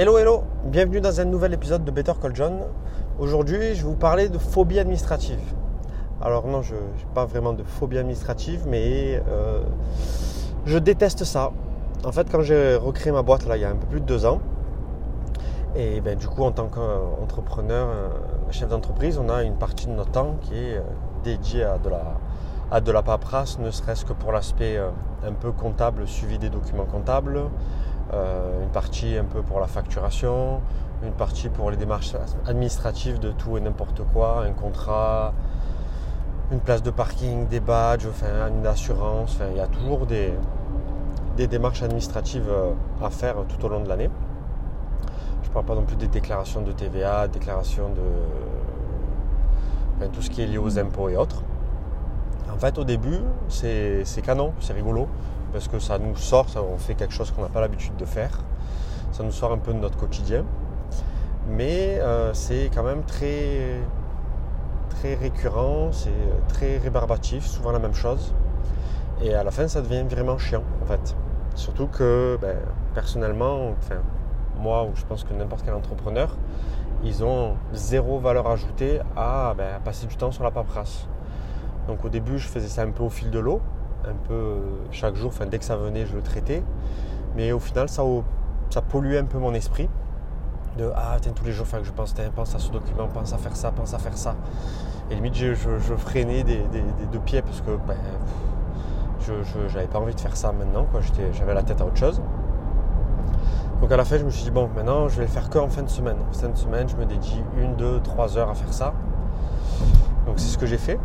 Hello, hello, bienvenue dans un nouvel épisode de Better Call John. Aujourd'hui, je vais vous parler de phobie administrative. Alors non, je n'ai pas vraiment de phobie administrative, mais euh, je déteste ça. En fait, quand j'ai recréé ma boîte là, il y a un peu plus de deux ans, et ben, du coup, en tant qu'entrepreneur, euh, chef d'entreprise, on a une partie de notre temps qui est euh, dédiée à de la, à de la paperasse, ne serait-ce que pour l'aspect un peu comptable, suivi des documents comptables, euh, une partie un peu pour la facturation, une partie pour les démarches administratives de tout et n'importe quoi, un contrat, une place de parking, des badges, enfin, une assurance, enfin, il y a toujours des, des démarches administratives euh, à faire tout au long de l'année. Je ne parle pas non plus des déclarations de TVA, déclarations de tout ce qui est lié aux impôts et autres. En fait, au début, c'est canon, c'est rigolo parce que ça nous sort, on fait quelque chose qu'on n'a pas l'habitude de faire. Ça nous sort un peu de notre quotidien. Mais euh, c'est quand même très, très récurrent, c'est très rébarbatif, souvent la même chose. Et à la fin, ça devient vraiment chiant, en fait. Surtout que, ben, personnellement, moi, ou je pense que n'importe quel entrepreneur, ils ont zéro valeur ajoutée à, ben, à passer du temps sur la paperasse. Donc au début, je faisais ça un peu au fil de l'eau un peu euh, chaque jour, enfin dès que ça venait, je le traitais. Mais au final, ça, polluait un peu mon esprit. De ah, tous les jours, que je pense, pense à ce document, pense à faire ça, pense à faire ça. Et limite, je, freinais des, deux pieds parce que ben, je n'avais pas envie de faire ça maintenant. J'avais la tête à autre chose. Donc à la fin, je me suis dit, bon, maintenant, je vais le faire que en fin de semaine. En fin de semaine, je me dédie une, deux, trois heures à faire ça. Donc c'est ce que j'ai fait.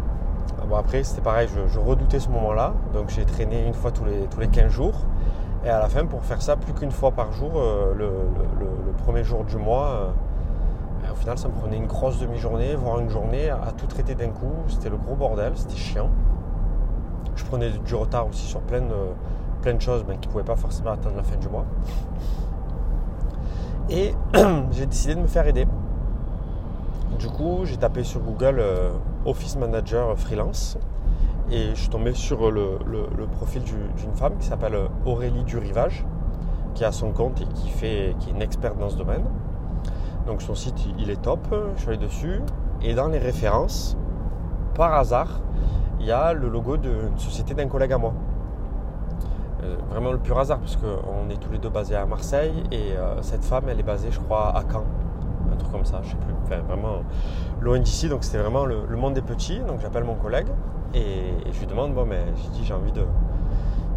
Ah bon, après, c'était pareil, je, redoutais ce moment-là. Donc, j'ai traîné une fois tous les, tous les 15 jours. Et à la fin, pour faire ça plus qu'une fois par jour, euh, le, premier jour du mois, euh, au final, ça me prenait une grosse demi-journée, voire une journée à tout traiter d'un coup. C'était le gros bordel, c'était chiant. Je prenais du retard aussi sur plein de, choses ben, qui ne pouvaient pas forcément attendre la fin du mois. Et j'ai décidé de me faire aider. Du coup, j'ai tapé sur Google euh, Office Manager freelance et je suis tombé sur le, profil d'une femme qui s'appelle Aurélie Durivage, qui a son compte et qui, fait, qui est une experte dans ce domaine. Donc son site, il est top, je suis allé dessus. Et dans les références, par hasard, il y a le logo d'une société d'un collègue à moi. Euh, vraiment le pur hasard, parce qu'on est tous les deux basés à Marseille et euh, cette femme, elle est basée, je crois, à Caen un truc comme ça, je sais plus. Vraiment loin d'ici, donc c'était vraiment le, monde des petits. Donc j'appelle mon collègue et, je lui demande bon, mais j'ai dit j'ai envie de,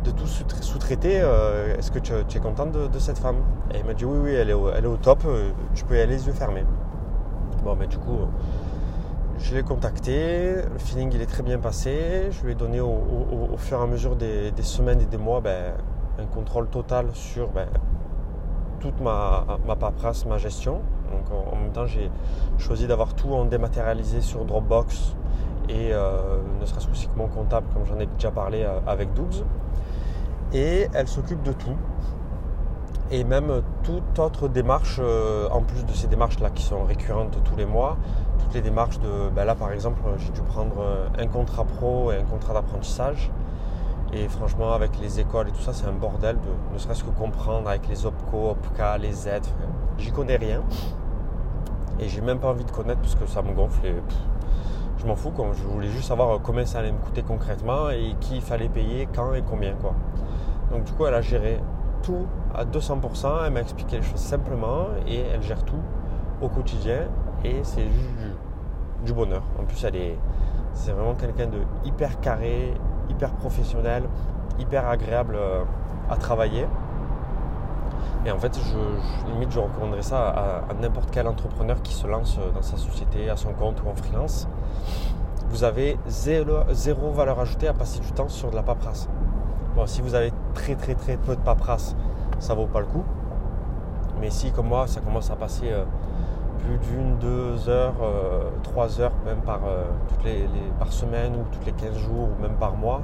de tout sous-traiter. Euh, est-ce que tu, es contente de, cette femme? Et il m'a dit oui, oui, elle est au, elle est au top, euh, tu peux y aller les yeux fermés. Bon, mais du coup, je l'ai contacté, le feeling il est très bien passé. Je lui ai donné au, fur et à mesure des, semaines et des mois ben, un contrôle total sur ben, toute ma, ma paperasse, ma gestion. Donc en, même temps, j'ai choisi d'avoir tout en dématérialisé sur Dropbox et euh, ne serait-ce que mon comptable, comme j'en ai déjà parlé euh, avec Dougs. Et elle s'occupe de tout. Et même toute autre démarche, euh, en plus de ces démarches-là qui sont récurrentes tous les mois, toutes les démarches de, ben là par exemple, j'ai dû prendre un contrat pro et un contrat d'apprentissage. Et franchement, avec les écoles et tout ça, c'est un bordel de ne serait-ce que comprendre avec les OPCO, OPCA, les aides. J'y connais rien. Et j'ai même pas envie de connaître parce que ça me gonfle et je m'en fous. Je voulais juste savoir combien ça allait me coûter concrètement et qui il fallait payer, quand et combien. Quoi. Donc du coup, elle a géré tout à 200%. Elle m'a expliqué les choses simplement et elle gère tout au quotidien. Et c'est juste du, bonheur. En plus, elle est, c'est vraiment quelqu'un de hyper carré, hyper professionnel, hyper agréable euh, à travailler. Et en fait, je, limite, je recommanderais ça à, n'importe quel entrepreneur qui se lance dans sa société, à son compte ou en freelance. Vous avez zéro, valeur ajoutée à passer du temps sur de la paperasse. Bon, si vous avez très très très peu de paperasse, ça vaut pas le coup. Mais si, comme moi, ça commence à passer euh, plus d'une, deux heures, euh, trois heures, même par, euh, toutes les, par semaine ou toutes les 15 jours ou même par mois,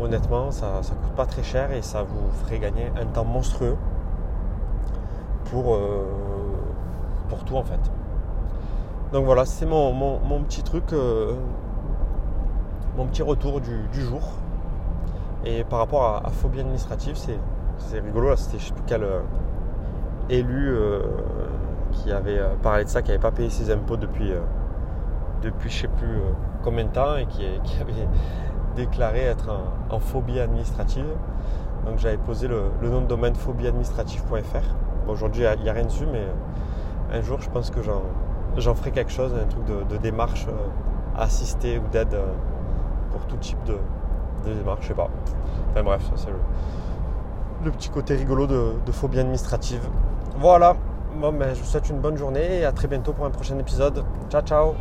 honnêtement, ça ne coûte pas très cher et ça vous ferait gagner un temps monstrueux pour, euh, pour tout en fait. Donc voilà, c'est mon, mon, petit truc, mon petit retour du, jour. Et par rapport à, phobie administrative, c'est rigolo, c'était je sais plus quel, élu qui avait parlé de ça, qui n'avait pas payé ses impôts depuis, depuis je ne sais plus combien de temps et qui, avait déclaré être en, phobie administrative. Donc j'avais posé le, nom de domaine phobieadministrative.fr. Aujourd'hui, il n'y a, rien dessus, mais un jour, je pense que j'en ferai quelque chose, un truc de, démarche assistée ou d'aide pour tout type de, démarche, je sais pas. Enfin bref, ça c'est le, petit côté rigolo de phobie administrative. Voilà, bon, ben, je vous souhaite une bonne journée et à très bientôt pour un prochain épisode. Ciao ciao